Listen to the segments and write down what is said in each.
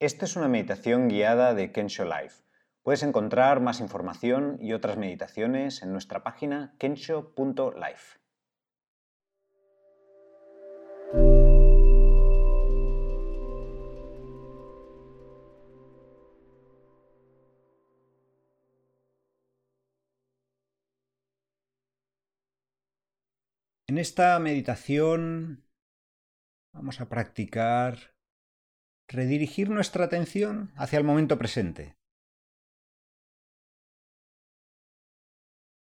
Esta es una meditación guiada de Kensho Life. Puedes encontrar más información y otras meditaciones en nuestra página kensho.life. En esta meditación vamos a practicar redirigir nuestra atención hacia el momento presente.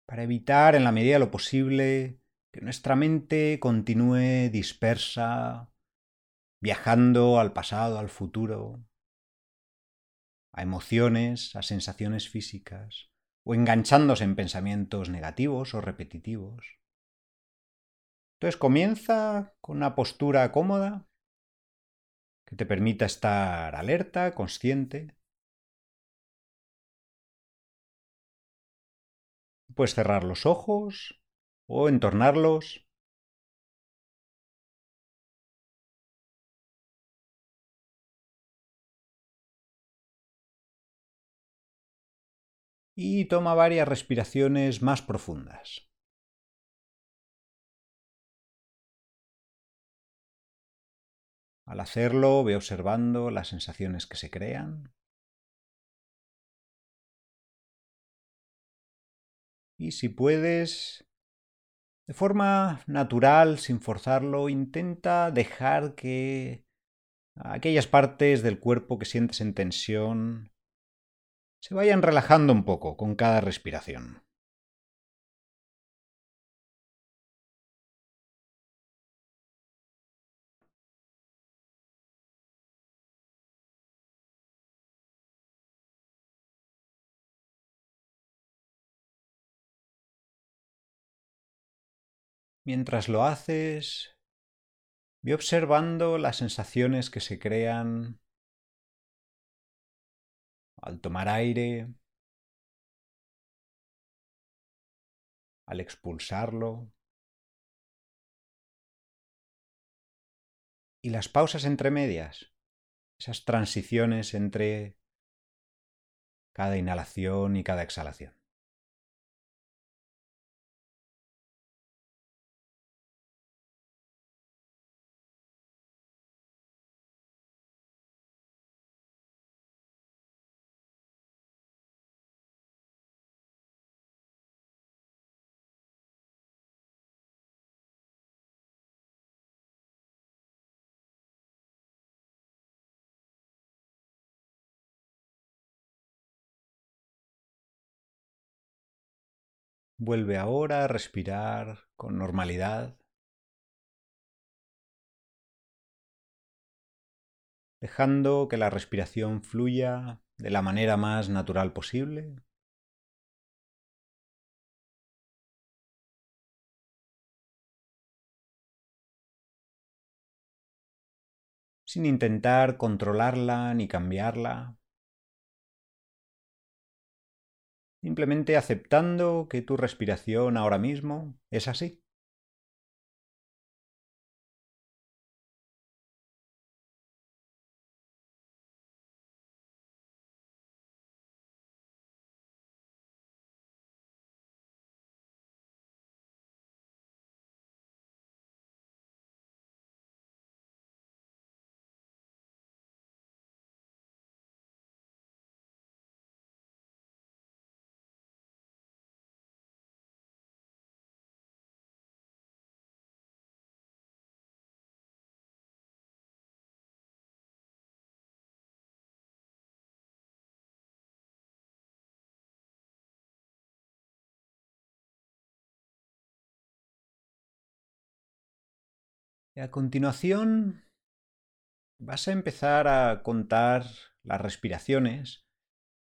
Para evitar en la medida de lo posible que nuestra mente continúe dispersa, viajando al pasado, al futuro, a emociones, a sensaciones físicas, o enganchándose en pensamientos negativos o repetitivos. Entonces comienza con una postura cómoda que te permita estar alerta, consciente. Puedes cerrar los ojos o entornarlos. Y toma varias respiraciones más profundas. Al hacerlo, ve observando las sensaciones que se crean. Y si puedes, de forma natural, sin forzarlo, intenta dejar que aquellas partes del cuerpo que sientes en tensión se vayan relajando un poco con cada respiración. Mientras lo haces, ve observando las sensaciones que se crean al tomar aire, al expulsarlo, y las pausas entre medias, esas transiciones entre cada inhalación y cada exhalación. Vuelve ahora a respirar con normalidad. Dejando que la respiración fluya de la manera más natural posible. sin intentar controlarla ni cambiarla. Simplemente aceptando que tu respiración ahora mismo es así. A continuación vas a empezar a contar las respiraciones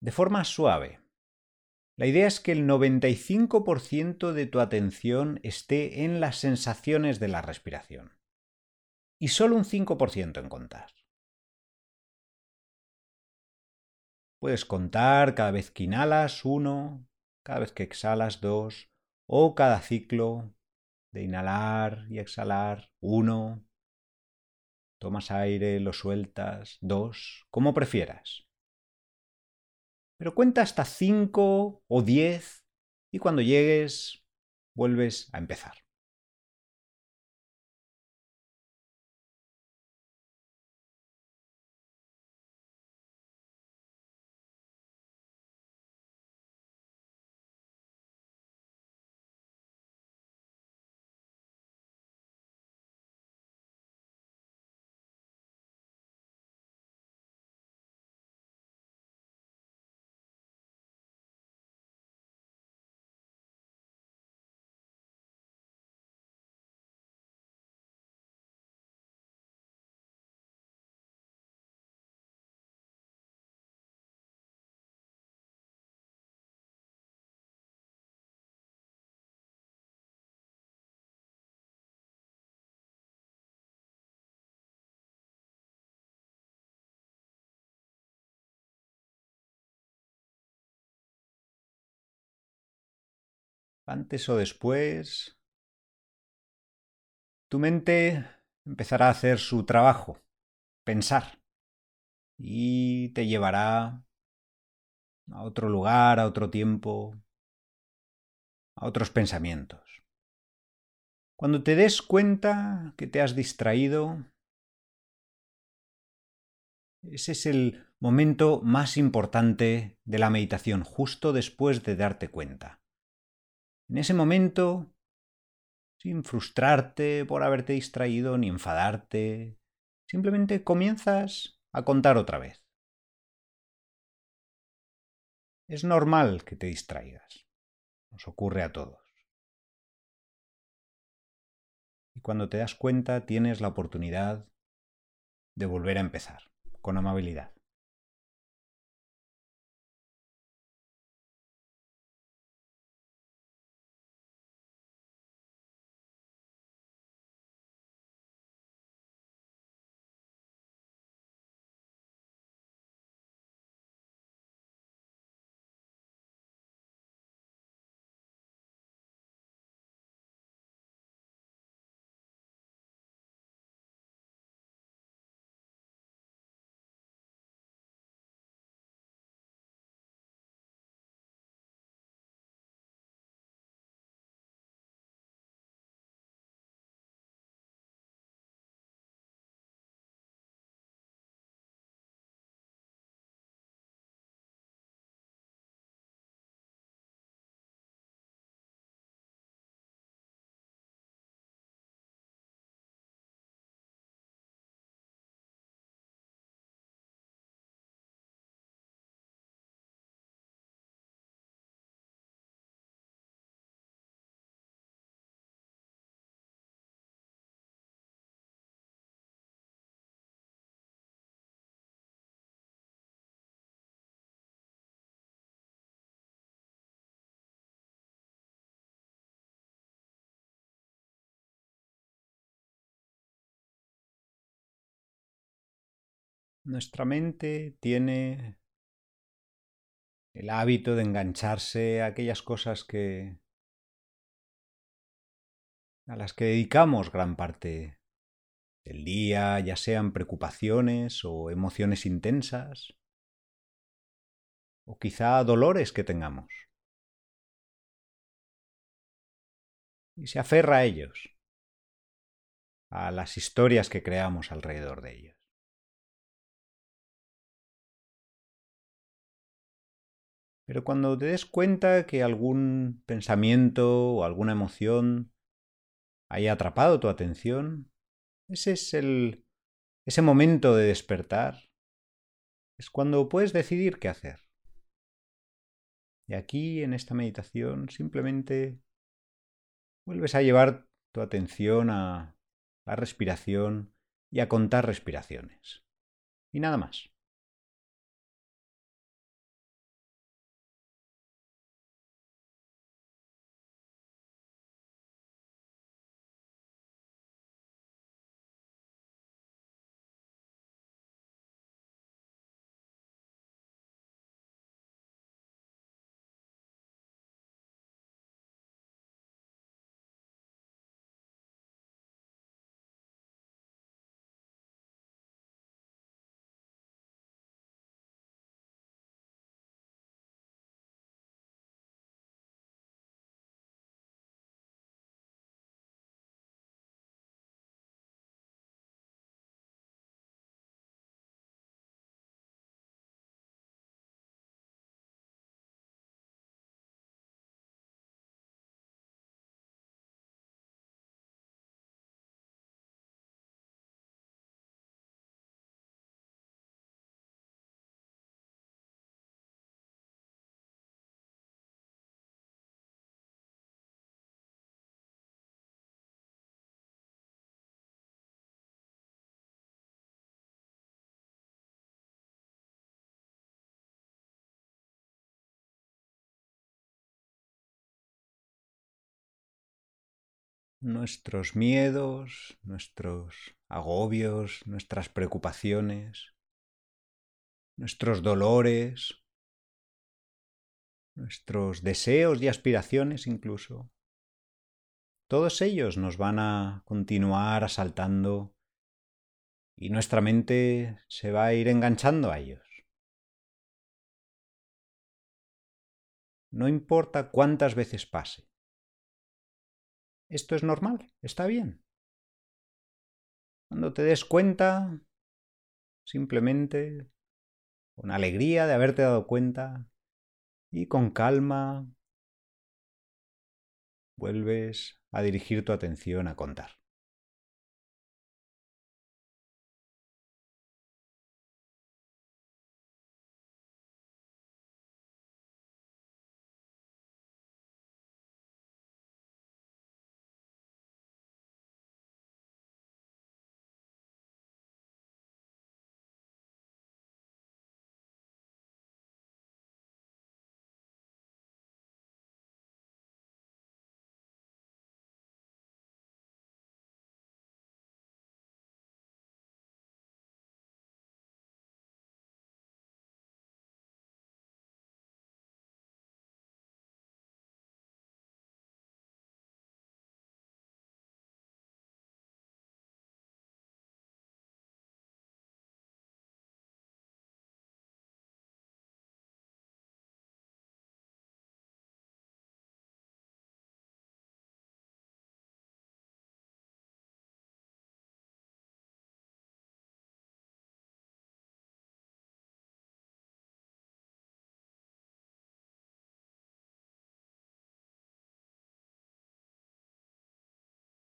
de forma suave. La idea es que el 95% de tu atención esté en las sensaciones de la respiración y solo un 5% en contar. Puedes contar cada vez que inhalas uno, cada vez que exhalas dos o cada ciclo de inhalar y exhalar uno. Tomas aire, lo sueltas, dos, como prefieras. Pero cuenta hasta cinco o diez y cuando llegues vuelves a empezar. Antes o después, tu mente empezará a hacer su trabajo, pensar, y te llevará a otro lugar, a otro tiempo, a otros pensamientos. Cuando te des cuenta que te has distraído, ese es el momento más importante de la meditación, justo después de darte cuenta. En ese momento, sin frustrarte por haberte distraído ni enfadarte, simplemente comienzas a contar otra vez. Es normal que te distraigas. Nos ocurre a todos. Y cuando te das cuenta tienes la oportunidad de volver a empezar, con amabilidad. Nuestra mente tiene el hábito de engancharse a aquellas cosas que a las que dedicamos gran parte del día, ya sean preocupaciones o emociones intensas, o quizá dolores que tengamos. Y se aferra a ellos, a las historias que creamos alrededor de ellos. Pero cuando te des cuenta que algún pensamiento o alguna emoción haya atrapado tu atención, ese es el ese momento de despertar. Es cuando puedes decidir qué hacer. Y aquí en esta meditación simplemente vuelves a llevar tu atención a la respiración y a contar respiraciones. Y nada más. Nuestros miedos, nuestros agobios, nuestras preocupaciones, nuestros dolores, nuestros deseos y aspiraciones incluso. Todos ellos nos van a continuar asaltando y nuestra mente se va a ir enganchando a ellos. No importa cuántas veces pase. Esto es normal, está bien. Cuando te des cuenta, simplemente con alegría de haberte dado cuenta y con calma vuelves a dirigir tu atención a contar.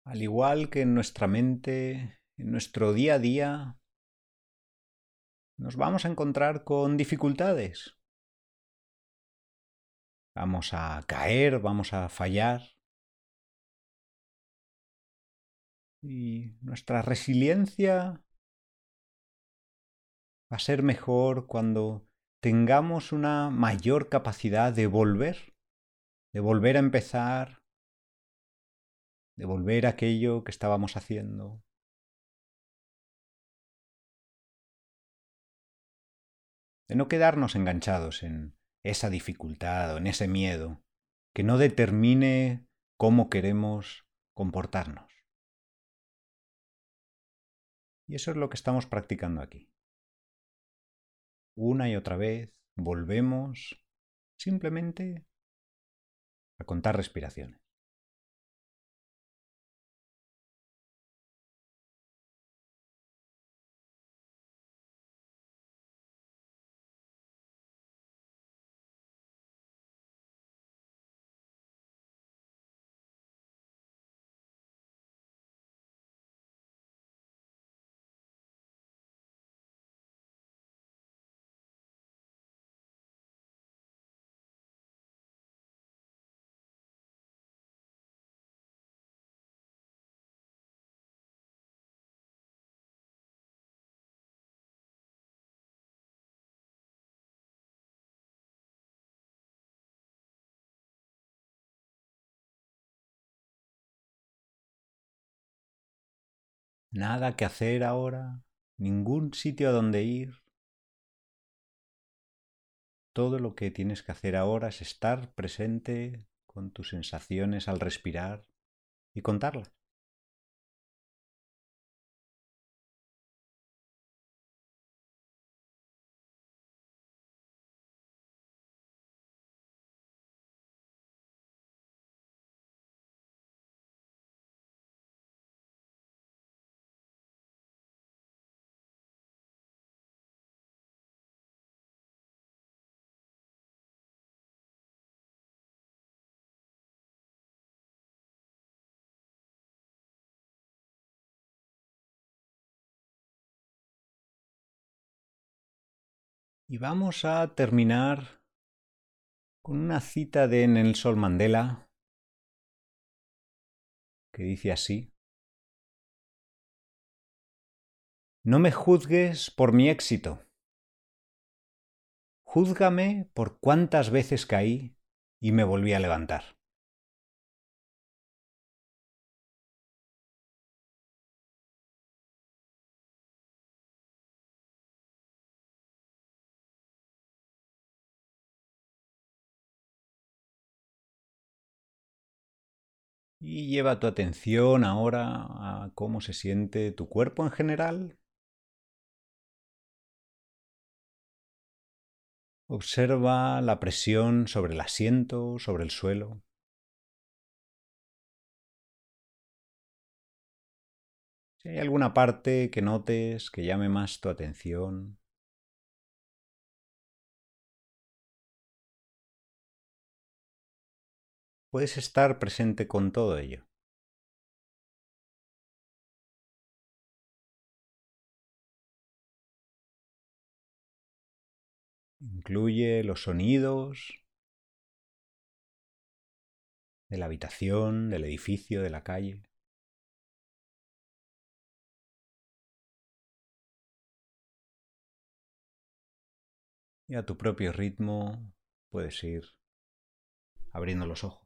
Al igual que en nuestra mente, en nuestro día a día, nos vamos a encontrar con dificultades. Vamos a caer, vamos a fallar. Y nuestra resiliencia va a ser mejor cuando tengamos una mayor capacidad de volver, de volver a empezar de volver a aquello que estábamos haciendo. De no quedarnos enganchados en esa dificultad o en ese miedo que no determine cómo queremos comportarnos. Y eso es lo que estamos practicando aquí. Una y otra vez volvemos simplemente a contar respiraciones. Nada que hacer ahora, ningún sitio a donde ir. Todo lo que tienes que hacer ahora es estar presente con tus sensaciones al respirar y contarlas. Y vamos a terminar con una cita de Nelson Mandela que dice así. No me juzgues por mi éxito. Júzgame por cuántas veces caí y me volví a levantar. Y lleva tu atención ahora a cómo se siente tu cuerpo en general. Observa la presión sobre el asiento, sobre el suelo. Si hay alguna parte que notes que llame más tu atención, puedes estar presente con todo ello. Incluye los sonidos de la habitación, del edificio, de la calle. Y a tu propio ritmo puedes ir abriendo los ojos.